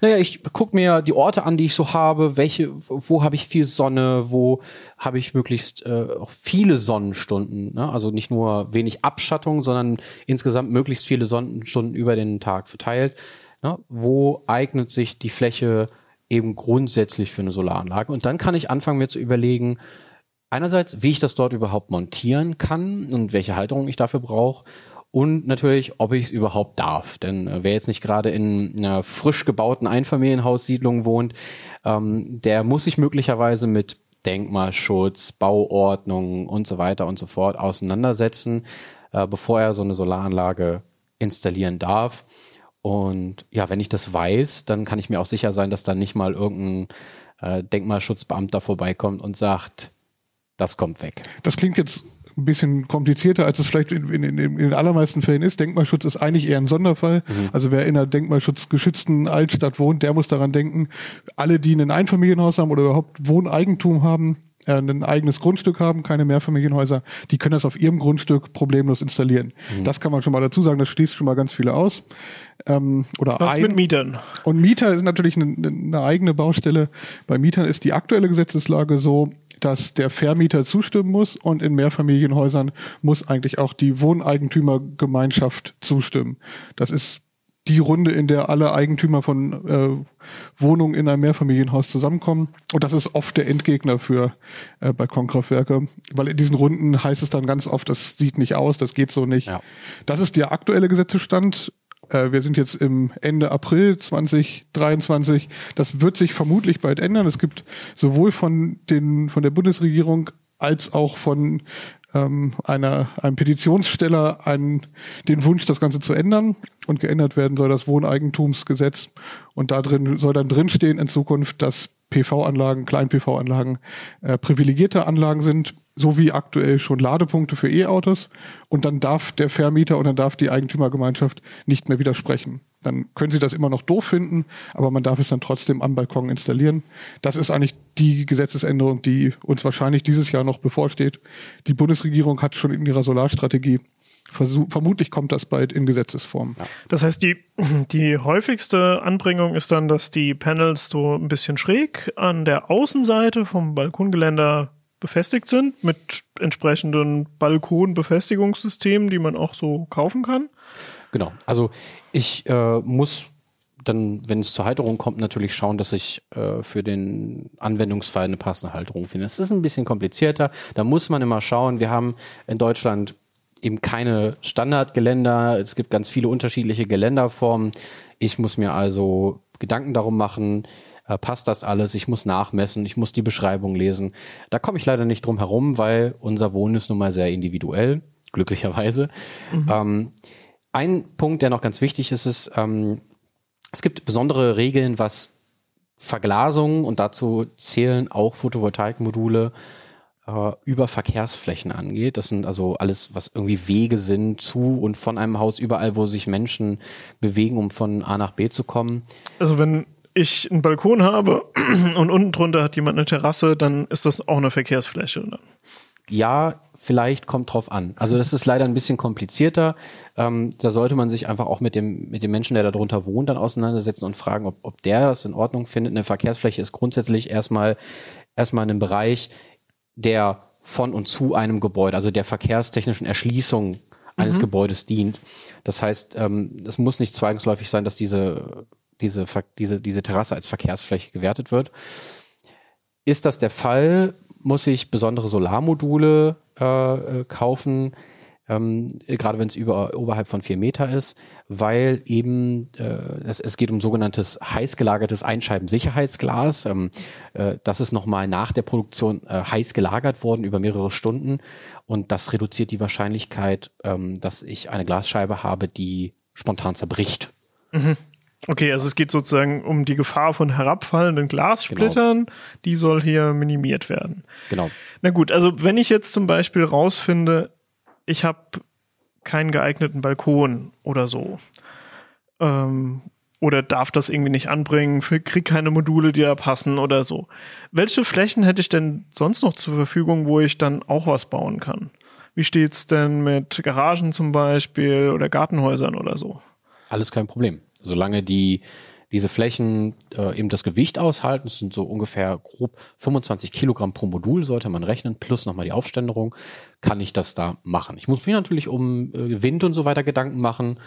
[SPEAKER 3] Naja, ich gucke mir die Orte an, die ich so habe, welche, wo habe ich viel Sonne, wo habe ich möglichst äh, auch viele Sonnenstunden, ne? also nicht nur wenig Abschattung, sondern insgesamt möglichst viele Sonnenstunden über den Tag verteilt. Ne? Wo eignet sich die Fläche eben grundsätzlich für eine Solaranlage? Und dann kann ich anfangen, mir zu überlegen, einerseits, wie ich das dort überhaupt montieren kann und welche Halterung ich dafür brauche. Und natürlich, ob ich es überhaupt darf. Denn äh, wer jetzt nicht gerade in einer frisch gebauten Einfamilienhaussiedlung wohnt, ähm, der muss sich möglicherweise mit Denkmalschutz, Bauordnung und so weiter und so fort auseinandersetzen, äh, bevor er so eine Solaranlage installieren darf. Und ja, wenn ich das weiß, dann kann ich mir auch sicher sein, dass dann nicht mal irgendein äh, Denkmalschutzbeamter vorbeikommt und sagt, das kommt weg.
[SPEAKER 7] Das klingt jetzt ein bisschen komplizierter, als es vielleicht in, in, in, in den allermeisten Fällen ist. Denkmalschutz ist eigentlich eher ein Sonderfall. Also wer in einer denkmalschutzgeschützten Altstadt wohnt, der muss daran denken, alle, die ein Einfamilienhaus haben oder überhaupt Wohneigentum haben, ein eigenes Grundstück haben, keine Mehrfamilienhäuser, die können das auf ihrem Grundstück problemlos installieren. Das kann man schon mal dazu sagen, das schließt schon mal ganz viele aus. Ähm, oder
[SPEAKER 1] Was
[SPEAKER 7] ein,
[SPEAKER 1] mit Mietern?
[SPEAKER 7] und Mieter ist natürlich eine, eine eigene Baustelle. Bei Mietern ist die aktuelle Gesetzeslage so, dass der Vermieter zustimmen muss und in Mehrfamilienhäusern muss eigentlich auch die Wohneigentümergemeinschaft zustimmen. Das ist die Runde, in der alle Eigentümer von äh, Wohnungen in einem Mehrfamilienhaus zusammenkommen. Und das ist oft der Endgegner für äh, Balkonkraftwerke, weil in diesen Runden heißt es dann ganz oft, das sieht nicht aus, das geht so nicht.
[SPEAKER 3] Ja.
[SPEAKER 7] Das ist der aktuelle Gesetzesstand. Äh, wir sind jetzt im Ende April 2023. Das wird sich vermutlich bald ändern. Es gibt sowohl von den von der Bundesregierung als auch von ähm, einer, einem Petitionssteller einen, den Wunsch, das Ganze zu ändern. Und geändert werden soll das Wohneigentumsgesetz. Und da drin soll dann drinstehen in Zukunft, dass PV-Anlagen, Klein-PV-Anlagen äh, privilegierte Anlagen sind, so wie aktuell schon Ladepunkte für E-Autos. Und dann darf der Vermieter und dann darf die Eigentümergemeinschaft nicht mehr widersprechen. Dann können sie das immer noch doof finden, aber man darf es dann trotzdem am Balkon installieren. Das ist eigentlich die Gesetzesänderung, die uns wahrscheinlich dieses Jahr noch bevorsteht. Die Bundesregierung hat schon in ihrer Solarstrategie Versuch, vermutlich kommt das bald in Gesetzesform.
[SPEAKER 1] Das heißt, die, die häufigste Anbringung ist dann, dass die Panels so ein bisschen schräg an der Außenseite vom Balkongeländer befestigt sind mit entsprechenden Balkonbefestigungssystemen, die man auch so kaufen kann.
[SPEAKER 3] Genau. Also ich äh, muss dann, wenn es zur Halterung kommt, natürlich schauen, dass ich äh, für den Anwendungsfall eine passende Halterung finde. Es ist ein bisschen komplizierter. Da muss man immer schauen. Wir haben in Deutschland eben keine Standardgeländer. Es gibt ganz viele unterschiedliche Geländerformen. Ich muss mir also Gedanken darum machen, äh, passt das alles? Ich muss nachmessen, ich muss die Beschreibung lesen. Da komme ich leider nicht drum herum, weil unser Wohnen ist nun mal sehr individuell, glücklicherweise. Ähm, ein Punkt, der noch ganz wichtig ist, ist, ähm, es gibt besondere Regeln, was Verglasung und dazu zählen auch Photovoltaikmodule äh, über Verkehrsflächen angeht. Das sind also alles, was irgendwie Wege sind zu und von einem Haus, überall, wo sich Menschen bewegen, um von A nach B zu kommen.
[SPEAKER 1] Also wenn ich einen Balkon habe und unten drunter hat jemand eine Terrasse, dann ist das auch eine Verkehrsfläche.
[SPEAKER 3] Ja, vielleicht kommt drauf an. Also das ist leider ein bisschen komplizierter. Ähm, da sollte man sich einfach auch mit dem, mit dem Menschen, der da drunter wohnt, dann auseinandersetzen und fragen, ob, ob der das in Ordnung findet. Eine Verkehrsfläche ist grundsätzlich erstmal, erstmal in einem Bereich, der von und zu einem Gebäude, also der verkehrstechnischen Erschließung eines Gebäudes dient. Das heißt, ähm, es muss nicht zwangsläufig sein, dass diese, diese, diese, diese Terrasse als Verkehrsfläche gewertet wird. Ist das der Fall, muss ich besondere Solarmodule äh, äh, kaufen, ähm, gerade wenn es über, oberhalb von vier Meter ist, weil eben äh, es, es geht um sogenanntes heiß gelagertes Einscheibensicherheitsglas. Ähm, äh, das ist nochmal nach der Produktion äh, heiß gelagert worden über mehrere Stunden und das reduziert die Wahrscheinlichkeit, ähm, dass ich eine Glasscheibe habe, die spontan zerbricht.
[SPEAKER 1] Okay, also es geht sozusagen um die Gefahr von herabfallenden Glassplittern, die soll hier minimiert werden.
[SPEAKER 3] Genau.
[SPEAKER 1] Na gut, also wenn ich jetzt zum Beispiel rausfinde, ich habe keinen geeigneten Balkon oder so, ähm, oder darf das irgendwie nicht anbringen, krieg keine Module, die da passen oder so. Welche Flächen hätte ich denn sonst noch zur Verfügung, wo ich dann auch was bauen kann? Wie steht's denn mit Garagen zum Beispiel oder Gartenhäusern oder so?
[SPEAKER 3] Alles kein Problem. Solange die diese Flächen äh, eben das Gewicht aushalten, das sind so ungefähr grob 25 Kilogramm pro Modul, sollte man rechnen, plus nochmal die Aufständerung, kann ich das da machen. Ich muss mir natürlich um äh, Wind und so weiter Gedanken machen,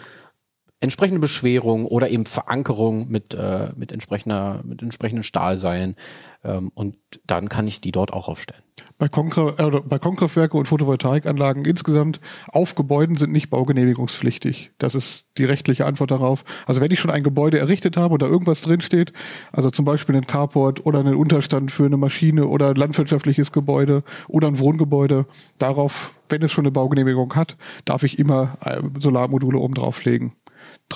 [SPEAKER 3] entsprechende Beschwerung oder eben Verankerung mit, äh, mit, entsprechender, mit entsprechenden Stahlseilen ähm, und dann kann ich die dort auch aufstellen.
[SPEAKER 7] Äh, oder Balkonkraftwerke und Photovoltaikanlagen insgesamt auf Gebäuden sind nicht baugenehmigungspflichtig. Das ist die rechtliche Antwort darauf. Also wenn ich schon ein Gebäude errichtet habe und da irgendwas drinsteht, also zum Beispiel ein Carport oder einen Unterstand für eine Maschine oder ein landwirtschaftliches Gebäude oder ein Wohngebäude, darauf, wenn es schon eine Baugenehmigung hat, darf ich immer äh, Solarmodule oben drauflegen,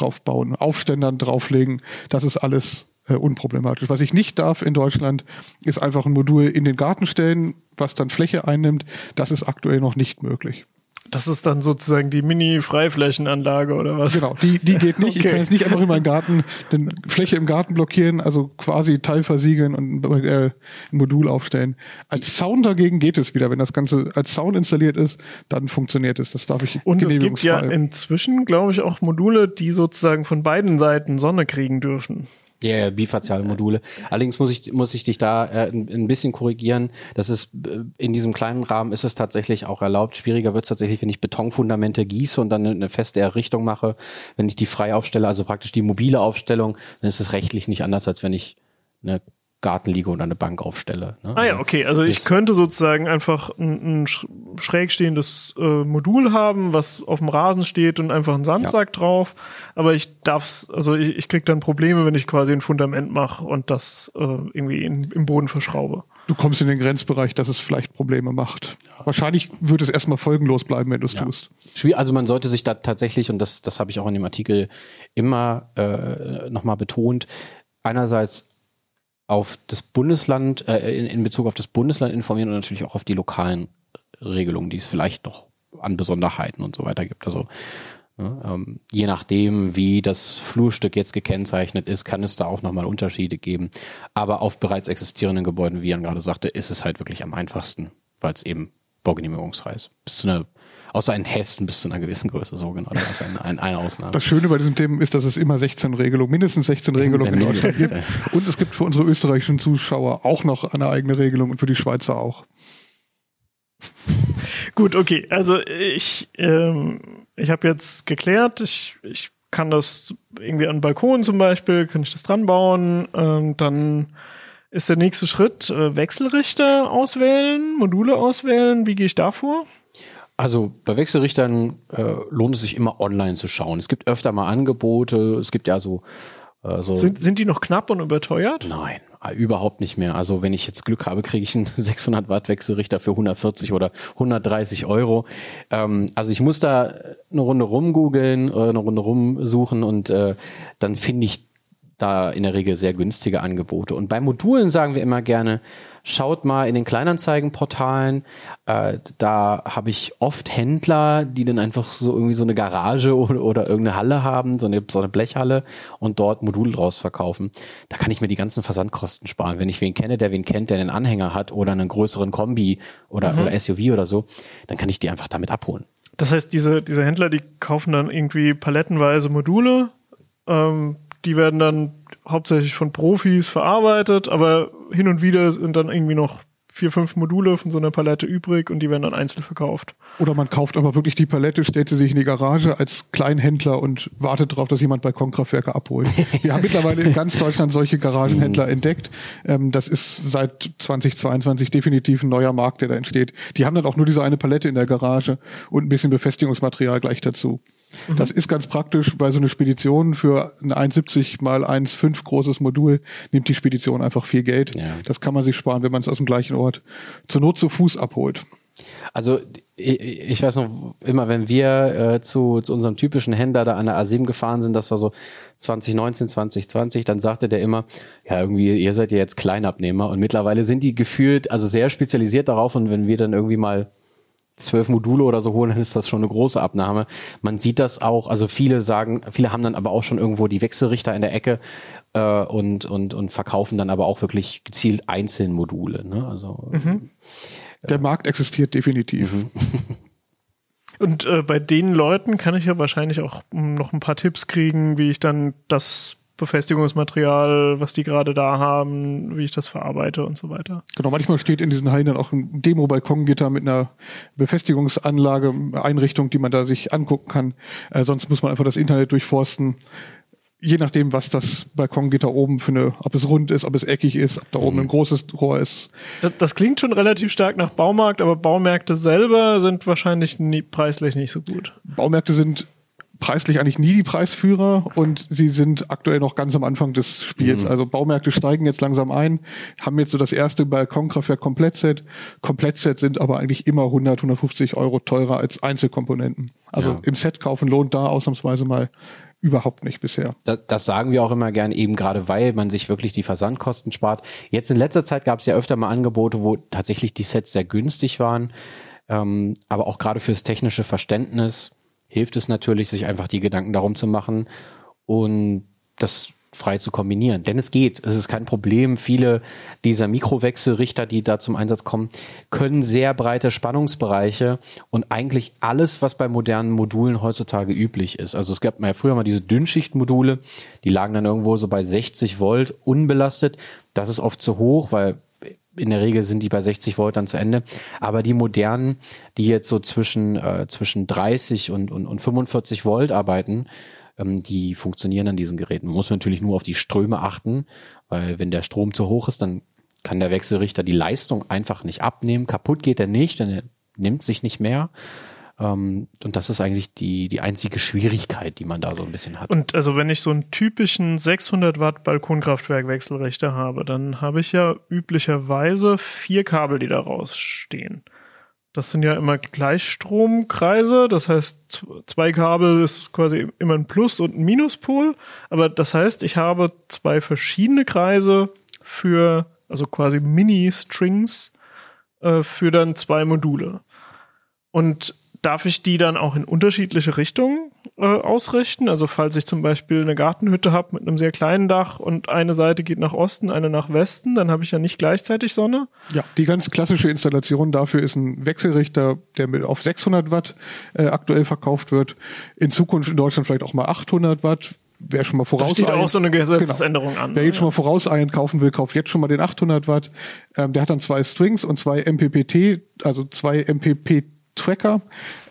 [SPEAKER 7] draufbauen, Aufständern drauflegen. Das ist alles äh, unproblematisch. Was ich nicht darf in Deutschland, ist einfach ein Modul in den Garten stellen, was dann Fläche einnimmt. Das ist aktuell noch nicht möglich.
[SPEAKER 1] Das ist dann sozusagen die Mini-Freiflächenanlage oder was?
[SPEAKER 7] Genau, die, die geht nicht. Ich
[SPEAKER 1] Okay.
[SPEAKER 7] kann jetzt nicht einfach in meinen Garten, den Fläche im Garten blockieren, also quasi teilversiegeln und äh, ein Modul aufstellen. Als Zaun dagegen geht es wieder. Wenn das Ganze als Zaun installiert ist, dann funktioniert es. Das darf ich
[SPEAKER 1] Und es gibt ja inzwischen, glaube ich, auch Module, die sozusagen von beiden Seiten Sonne kriegen dürfen.
[SPEAKER 3] Ja, ja, bifaziale Module. Allerdings muss ich, muss ich dich da äh, ein, ein bisschen korrigieren. Das ist äh, in diesem kleinen Rahmen ist es tatsächlich auch erlaubt. Schwieriger wird es tatsächlich, wenn ich Betonfundamente gieße und dann eine, eine feste Errichtung mache. Wenn ich die frei aufstelle, also praktisch die mobile Aufstellung, dann ist es rechtlich nicht anders, als wenn ich eine Gartenliege oder eine Bank aufstelle. Ne?
[SPEAKER 1] Ah ja,
[SPEAKER 3] Also
[SPEAKER 1] okay. Also ich könnte sozusagen einfach ein, ein sch- schräg stehendes äh, Modul haben, was auf dem Rasen steht und einfach einen Sandsack drauf. Aber ich darf's, also ich, ich krieg dann Probleme, wenn ich quasi ein Fundament mache und das äh, irgendwie in, im Boden verschraube.
[SPEAKER 7] Du kommst in den Grenzbereich, dass es vielleicht Probleme macht. Wahrscheinlich wird es erstmal folgenlos bleiben, wenn du es tust.
[SPEAKER 3] Schwier- Also man sollte sich da tatsächlich, und das, das habe ich auch in dem Artikel immer äh, nochmal betont, einerseits auf das Bundesland, äh, in, in Bezug auf das Bundesland informieren und natürlich auch auf die lokalen Regelungen, die es vielleicht noch an Besonderheiten und so weiter gibt. Also ne, ähm, je nachdem, wie das Flurstück jetzt gekennzeichnet ist, kann es da auch nochmal Unterschiede geben. Aber auf bereits existierenden Gebäuden, wie Jan gerade sagte, ist es halt wirklich am einfachsten, weil es eben baugenehmigungsfrei ist. Bis zu einer, außer in Hessen bis zu einer gewissen Größe, so genau. Das ist eine, eine, eine Ausnahme.
[SPEAKER 7] Das Schöne bei diesen Themen ist, dass es immer 16 Regelungen, mindestens 16 Regelungen in Deutschland gibt. Und es gibt für unsere österreichischen Zuschauer auch noch eine eigene Regelung und für die Schweizer auch.
[SPEAKER 1] Gut, okay. Also ich, ähm, ich habe jetzt geklärt, ich, ich kann das irgendwie an Balkon zum Beispiel, kann ich das dran bauen. Ähm, dann ist der nächste Schritt äh, Wechselrichter auswählen, Module auswählen. Wie gehe ich da vor?
[SPEAKER 3] Also bei Wechselrichtern äh, lohnt es sich immer online zu schauen. Es gibt öfter mal Angebote, es gibt ja so, äh, so
[SPEAKER 1] Sind, sind die noch knapp und überteuert?
[SPEAKER 3] Nein, äh, überhaupt nicht mehr. Also wenn ich jetzt Glück habe, kriege ich einen 600 Watt Wechselrichter für 140 oder 130 Euro. Ähm, also ich muss da eine Runde rumgoogeln, äh, eine Runde rumsuchen und äh, dann finde ich da in der Regel sehr günstige Angebote. Und bei Modulen sagen wir immer gerne, schaut mal in den Kleinanzeigenportalen. Äh, da habe ich oft Händler, die dann einfach so irgendwie so eine Garage oder, oder irgendeine Halle haben, so eine, so eine Blechhalle und dort Module draus verkaufen. Da kann ich mir die ganzen Versandkosten sparen. Wenn ich wen kenne, der wen kennt, der einen Anhänger hat oder einen größeren Kombi oder, oder SUV oder so, dann kann ich die einfach damit abholen.
[SPEAKER 1] Das heißt, diese, diese Händler, die kaufen dann irgendwie palettenweise Module. Ähm, die werden dann hauptsächlich von Profis verarbeitet, aber hin und wieder sind dann irgendwie noch vier, fünf Module von so einer Palette übrig und die werden dann einzeln verkauft.
[SPEAKER 7] Oder man kauft aber wirklich die Palette, stellt sie sich in die Garage als Kleinhändler und wartet darauf, dass jemand Balkonkraftwerke abholt. Wir haben mittlerweile in ganz Deutschland solche Garagenhändler entdeckt. Ähm, das ist seit 2022 definitiv ein neuer Markt, der da entsteht. Die haben dann auch nur diese eine Palette in der Garage und ein bisschen Befestigungsmaterial gleich dazu. Das ist ganz praktisch, weil so eine Spedition für ein 1,70 mal 1,5 großes Modul nimmt die Spedition einfach viel Geld.
[SPEAKER 3] Ja.
[SPEAKER 7] Das kann man sich sparen, wenn man es aus dem gleichen Ort zur Not zu Fuß abholt.
[SPEAKER 3] Also ich, ich weiß noch, immer wenn wir äh, zu, zu unserem typischen Händler da an der A7 gefahren sind, das war so 2019, 2020, dann sagte der immer, ja irgendwie, ihr seid ja jetzt Kleinabnehmer und mittlerweile sind die gefühlt, also sehr spezialisiert darauf und wenn wir dann irgendwie mal zwölf Module oder so holen, dann ist das schon eine große Abnahme. Man sieht das auch, also viele sagen, viele haben dann aber auch schon irgendwo die Wechselrichter in der Ecke äh, und, und, und verkaufen dann aber auch wirklich gezielt einzeln Module. Ne? Also
[SPEAKER 7] Der Markt existiert definitiv.
[SPEAKER 1] Und äh, bei den Leuten kann ich ja wahrscheinlich auch mm, noch ein paar Tipps kriegen, wie ich dann das Befestigungsmaterial, was die gerade da haben, wie ich das verarbeite und so weiter.
[SPEAKER 7] Genau, manchmal steht in diesen Hallen dann auch ein Demo-Balkongitter mit einer Befestigungsanlage, Einrichtung, die man da sich angucken kann. Äh, sonst muss man einfach das Internet durchforsten. Je nachdem, was das Balkongitter oben für eine, ob es rund ist, ob es eckig ist, ob da oben ein großes Rohr ist.
[SPEAKER 1] Das, das klingt schon relativ stark nach Baumarkt, aber Baumärkte selber sind wahrscheinlich nie, preislich nicht so gut.
[SPEAKER 7] Baumärkte sind preislich eigentlich nie die Preisführer und sie sind aktuell noch ganz am Anfang des Spiels. Also Baumärkte steigen jetzt langsam ein, haben jetzt so das erste Balkonkraftwerk Komplettset. Komplettset sind aber eigentlich immer 100, 150 Euro teurer als Einzelkomponenten. Also
[SPEAKER 3] Ja.
[SPEAKER 7] im Set kaufen lohnt da ausnahmsweise mal überhaupt nicht bisher.
[SPEAKER 3] Das, das sagen wir auch immer gern, eben gerade weil man sich wirklich die Versandkosten spart. Jetzt in letzter Zeit gab es ja öfter mal Angebote, wo tatsächlich die Sets sehr günstig waren. Ähm, aber auch gerade fürs technische Verständnis hilft es natürlich, sich einfach die Gedanken darum zu machen. Und das frei zu kombinieren. Denn es geht, es ist kein Problem. Viele dieser Mikrowechselrichter, die da zum Einsatz kommen, können sehr breite Spannungsbereiche und eigentlich alles, was bei modernen Modulen heutzutage üblich ist. Also es gab mal früher mal diese Dünnschichtmodule, die lagen dann irgendwo so bei 60 Volt unbelastet. Das ist oft zu hoch, weil in der Regel sind die bei 60 Volt dann zu Ende. Aber die modernen, die jetzt so zwischen, äh, zwischen 30 und, und, und 45 Volt arbeiten, ähm, die funktionieren an diesen Geräten. Man muss natürlich nur auf die Ströme achten, weil wenn der Strom zu hoch ist, dann kann der Wechselrichter die Leistung einfach nicht abnehmen. Kaputt geht er nicht, denn er nimmt sich nicht mehr. Ähm, und das ist eigentlich die, die einzige Schwierigkeit, die man da so ein bisschen hat.
[SPEAKER 1] Und also wenn ich so einen typischen 600 Watt Balkonkraftwerk-Wechselrichter habe, dann habe ich ja üblicherweise vier Kabel, die da rausstehen. Das sind ja immer Gleichstromkreise, das heißt, zwei Kabel ist quasi immer ein Plus- und ein Minuspol. Aber das heißt, ich habe zwei verschiedene Kreise für, also quasi Mini-Strings äh, für dann zwei Module. Und darf ich die dann auch in unterschiedliche Richtungen äh, ausrichten? Also falls ich zum Beispiel eine Gartenhütte habe mit einem sehr kleinen Dach und eine Seite geht nach Osten, eine nach Westen, dann habe ich ja nicht gleichzeitig Sonne.
[SPEAKER 7] Ja, die ganz klassische Installation dafür ist ein Wechselrichter, der mit auf 600 Watt äh, aktuell verkauft wird. In Zukunft in Deutschland vielleicht auch mal 800 Watt. Wer schon mal
[SPEAKER 1] Da
[SPEAKER 7] voraus
[SPEAKER 1] steht auch so eine Gesetzesänderung
[SPEAKER 7] Genau.
[SPEAKER 1] an.
[SPEAKER 7] Wer jetzt schon mal vorauseilen kaufen will, kauft jetzt schon mal den 800 Watt. Ähm, der hat dann zwei Strings und zwei MPPT, also zwei MPP Tracker.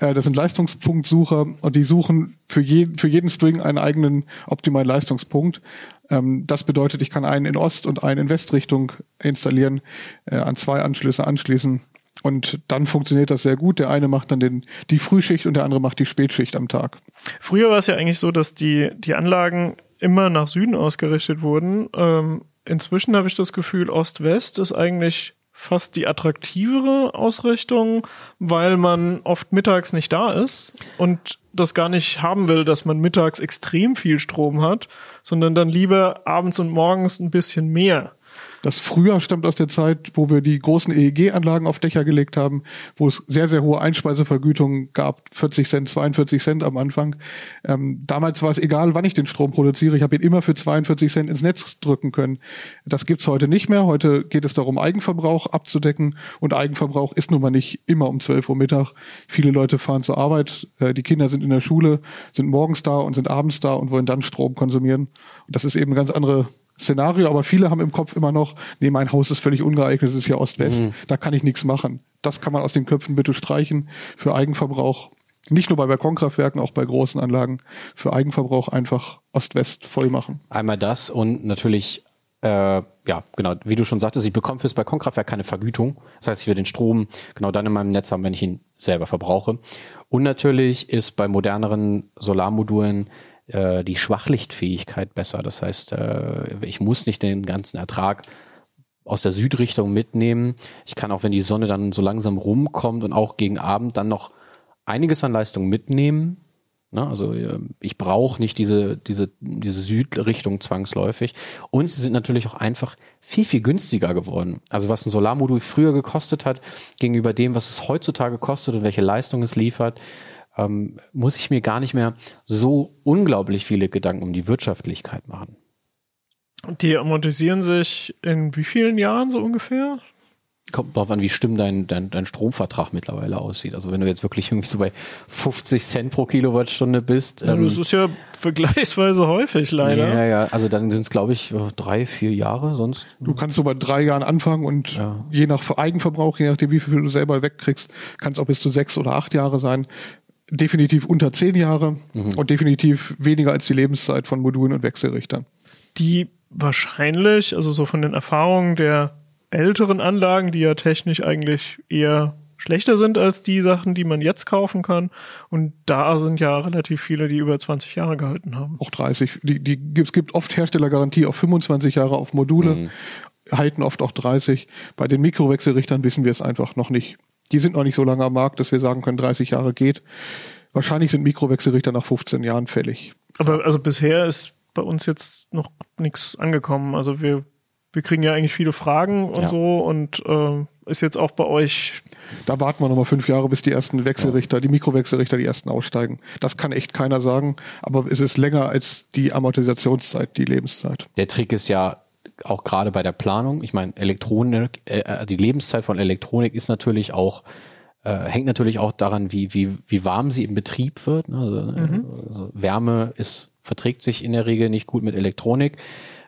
[SPEAKER 7] Äh, das sind Leistungspunktsucher und die suchen für, je, für jeden String einen eigenen optimalen Leistungspunkt. Ähm, das bedeutet, ich kann einen in Ost- und einen in Westrichtung installieren, äh, an zwei Anschlüsse anschließen. Und dann funktioniert das sehr gut. Der eine macht dann den, die Frühschicht und der andere macht die Spätschicht am Tag.
[SPEAKER 1] Früher war es ja eigentlich so, dass die, die Anlagen immer nach Süden ausgerichtet wurden. Ähm, inzwischen habe ich das Gefühl, Ost-West ist eigentlich fast die attraktivere Ausrichtung, weil man oft mittags nicht da ist und das gar nicht haben will, dass man mittags extrem viel Strom hat, sondern dann lieber abends und morgens ein bisschen mehr.
[SPEAKER 7] Das früher stammt aus der Zeit, wo wir die großen EEG-Anlagen auf Dächer gelegt haben, wo es sehr, sehr hohe Einspeisevergütungen gab, 40 Cent, 42 Cent am Anfang. Ähm, damals war es egal, wann ich den Strom produziere. Ich habe ihn immer für 42 Cent ins Netz drücken können. Das gibt's heute nicht mehr. Heute geht es darum, Eigenverbrauch abzudecken. Und Eigenverbrauch ist nun mal nicht immer um 12 Uhr Mittag. Viele Leute fahren zur Arbeit, äh, die Kinder sind in der Schule, sind morgens da und sind abends da und wollen dann Strom konsumieren. Und das ist eben eine ganz andere Szenario, aber viele haben im Kopf immer noch, nee, mein Haus ist völlig ungeeignet, es ist hier Ost-West, da kann ich nichts machen. Das kann man aus den Köpfen bitte streichen für Eigenverbrauch. Nicht nur bei Balkonkraftwerken, auch bei großen Anlagen. Für Eigenverbrauch einfach Ost-West voll machen.
[SPEAKER 3] Einmal das und natürlich, äh, ja, genau, wie du schon sagtest, ich bekomme fürs Balkonkraftwerk keine Vergütung. Das heißt, ich will den Strom genau dann in meinem Netz haben, wenn ich ihn selber verbrauche. Und natürlich ist bei moderneren Solarmodulen äh, die Schwachlichtfähigkeit besser. Das heißt, äh, ich muss nicht den ganzen Ertrag aus der Südrichtung mitnehmen. Ich kann auch, wenn die Sonne dann so langsam rumkommt und auch gegen Abend dann noch einiges an Leistung mitnehmen. Ne? Also äh, ich brauche nicht diese, diese, diese Südrichtung zwangsläufig. Und sie sind natürlich auch einfach viel, viel günstiger geworden. Also was ein Solarmodul früher gekostet hat, gegenüber dem, was es heutzutage kostet und welche Leistung es liefert, ähm, muss ich mir gar nicht mehr so unglaublich viele Gedanken um die Wirtschaftlichkeit machen.
[SPEAKER 1] Die amortisieren sich in wie vielen Jahren so ungefähr?
[SPEAKER 3] Kommt drauf an, wie stimm dein, dein, dein Stromvertrag mittlerweile aussieht. Also wenn du jetzt wirklich irgendwie so bei 50 Cent pro Kilowattstunde bist.
[SPEAKER 1] Ja, das ist ja vergleichsweise häufig leider.
[SPEAKER 3] Ja, ja, also dann sind es, glaube ich, oh, drei, vier Jahre sonst.
[SPEAKER 7] Du kannst so bei drei Jahren anfangen und
[SPEAKER 3] Ja.
[SPEAKER 7] je nach Eigenverbrauch, je nachdem, wie viel du selber wegkriegst, kann es auch bis zu sechs oder acht Jahre sein. Definitiv unter zehn Jahre und definitiv weniger als die Lebenszeit von Modulen und Wechselrichtern.
[SPEAKER 1] die wahrscheinlich, also so von den Erfahrungen der älteren Anlagen, die ja technisch eigentlich eher schlechter sind als die Sachen, die man jetzt kaufen kann. Und da sind ja relativ viele, die über 20 Jahre gehalten haben.
[SPEAKER 7] Auch 30. Die, die, gibt- es gibt oft Herstellergarantie auf 25 Jahre auf Module, halten oft auch 30. Bei den Mikrowechselrichtern wissen wir es einfach noch nicht. Die sind noch nicht so lange am Markt, dass wir sagen können, 30 Jahre geht. Wahrscheinlich sind Mikrowechselrichter nach 15 Jahren fällig.
[SPEAKER 1] Aber also bisher ist bei uns jetzt noch nichts angekommen. Also wir, wir kriegen ja eigentlich viele Fragen und
[SPEAKER 3] Ja.
[SPEAKER 1] so und äh, ist jetzt auch bei euch.
[SPEAKER 7] Da warten wir nochmal fünf Jahre, bis die ersten Wechselrichter, die Mikrowechselrichter, die ersten aussteigen. Das kann echt keiner sagen, aber es ist länger als die Amortisationszeit, die Lebenszeit.
[SPEAKER 3] Der Trick ist ja auch gerade bei der Planung. Ich meine, Elektronik, äh, die Lebenszeit von Elektronik ist natürlich auch äh, hängt natürlich auch daran, wie wie wie warm sie im Betrieb wird. ne? Also,
[SPEAKER 1] Mhm.
[SPEAKER 3] also Wärme ist verträgt sich in der Regel nicht gut mit Elektronik.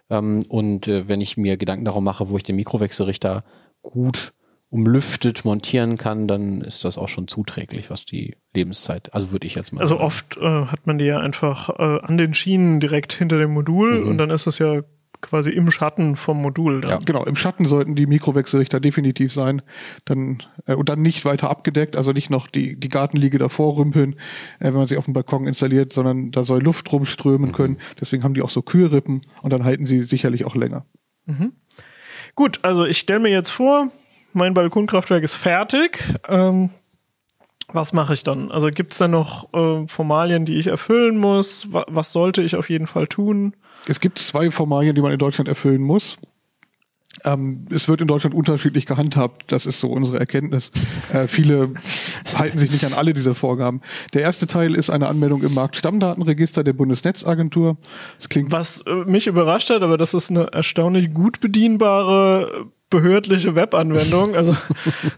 [SPEAKER 3] Ähm, und äh, wenn ich mir Gedanken darum mache, wo ich den Mikrowechselrichter gut umlüftet montieren kann, dann ist das auch schon zuträglich, was die Lebenszeit, also würde ich jetzt mal
[SPEAKER 1] Also
[SPEAKER 3] sagen.
[SPEAKER 1] oft äh, hat man die ja einfach äh, an den Schienen direkt hinter dem Modul
[SPEAKER 3] Mhm.
[SPEAKER 1] und dann ist das ja quasi im Schatten vom Modul. Dann.
[SPEAKER 3] Ja.
[SPEAKER 7] Genau, im Schatten sollten die Mikrowechselrichter definitiv sein. Dann, äh, und dann nicht weiter abgedeckt, also nicht noch die, die Gartenliege davor rümpeln, äh, wenn man sie auf dem Balkon installiert, sondern da soll Luft rumströmen können. Deswegen haben die auch so Kühlrippen und dann halten sie sicherlich auch länger.
[SPEAKER 1] Gut, also ich stelle mir jetzt vor, mein Balkonkraftwerk ist fertig. Ähm, was mache ich dann? Also gibt es da noch äh, Formalien, die ich erfüllen muss? Wa was sollte ich auf jeden Fall tun?
[SPEAKER 7] Es gibt zwei Formalien, die man in Deutschland erfüllen muss. Ähm, es wird in Deutschland unterschiedlich gehandhabt. Das ist so unsere Erkenntnis. Äh, viele halten sich nicht an alle dieser Vorgaben. Der erste Teil ist eine Anmeldung im Marktstammdatenregister der Bundesnetzagentur. Das klingt
[SPEAKER 1] Was äh, mich überrascht hat, aber das ist eine erstaunlich gut bedienbare behördliche Webanwendung. Also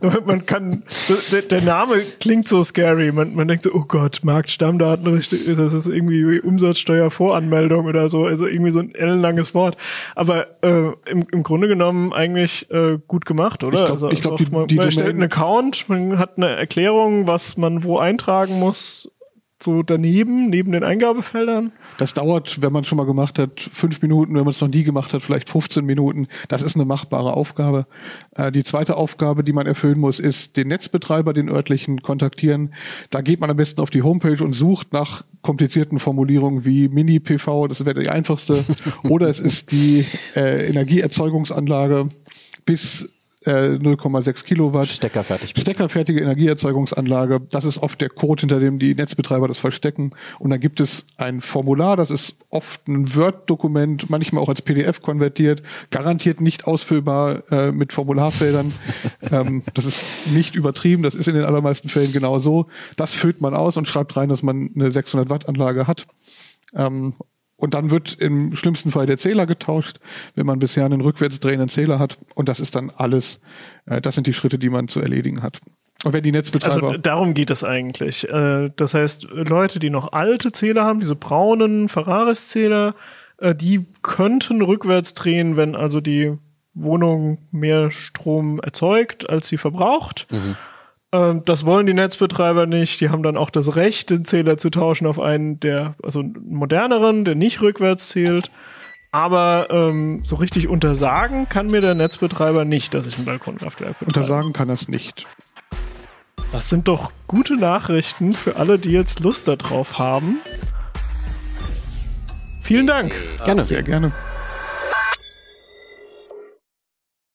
[SPEAKER 1] man kann, der, der Name klingt so scary. Man, man denkt so, oh Gott, Marktstammdaten, richtig, das ist irgendwie Umsatzsteuervoranmeldung oder so, also irgendwie so ein ellenlanges Wort. Aber äh, im, im Grunde genommen eigentlich äh, gut gemacht, oder?
[SPEAKER 7] Ich glaub-
[SPEAKER 1] also
[SPEAKER 7] glaub, die-
[SPEAKER 1] man,
[SPEAKER 7] die
[SPEAKER 1] man erstellt einen Account, man hat eine Erklärung, was man wo eintragen muss, so daneben, neben den Eingabefeldern.
[SPEAKER 7] Das dauert, wenn man schon mal gemacht hat, fünf Minuten, wenn man es noch nie gemacht hat, vielleicht 15 Minuten. Das ist eine machbare Aufgabe. Äh, die zweite Aufgabe, die man erfüllen muss, ist den Netzbetreiber, den örtlichen, kontaktieren. Da geht man am besten auf die Homepage und sucht nach komplizierten Formulierungen wie Mini-PV, das wäre die einfachste. Oder es ist die äh, Energieerzeugungsanlage bis äh, 0,6 Kilowatt.
[SPEAKER 3] Stecker fertig. bitte.
[SPEAKER 7] Steckerfertige Energieerzeugungsanlage. Das ist oft der Code, hinter dem die Netzbetreiber das verstecken. Und dann gibt es ein Formular, das ist oft ein Word-Dokument, manchmal auch als PDF konvertiert, garantiert nicht ausfüllbar äh, mit Formularfeldern. ähm, das ist nicht übertrieben, das ist in den allermeisten Fällen genau so. Das füllt man aus und schreibt rein, dass man eine 600 Watt Anlage hat. Ähm, und dann wird im schlimmsten Fall der Zähler getauscht, wenn man bisher einen rückwärts drehenden Zähler hat. Und das ist dann alles. Äh, das sind die Schritte, die man zu erledigen hat. Und wenn die Netzbetreiber.
[SPEAKER 1] Also darum geht es eigentlich. Äh, Das heißt, Leute, die noch alte Zähler haben, diese braunen Ferraris-Zähler, äh, die könnten rückwärts drehen, wenn also die Wohnung mehr Strom erzeugt, als sie verbraucht. Ähm, Das wollen die Netzbetreiber nicht. Die haben dann auch das Recht, den Zähler zu tauschen auf einen, der, also einen moderneren, der nicht rückwärts zählt. Aber ähm, so richtig untersagen kann mir der Netzbetreiber nicht, dass ich ein Balkonkraftwerk betreibe.
[SPEAKER 7] Untersagen kann das nicht.
[SPEAKER 1] Das sind doch gute Nachrichten für alle, die jetzt Lust darauf haben. Vielen Dank.
[SPEAKER 3] Gerne.
[SPEAKER 7] Sehr gerne.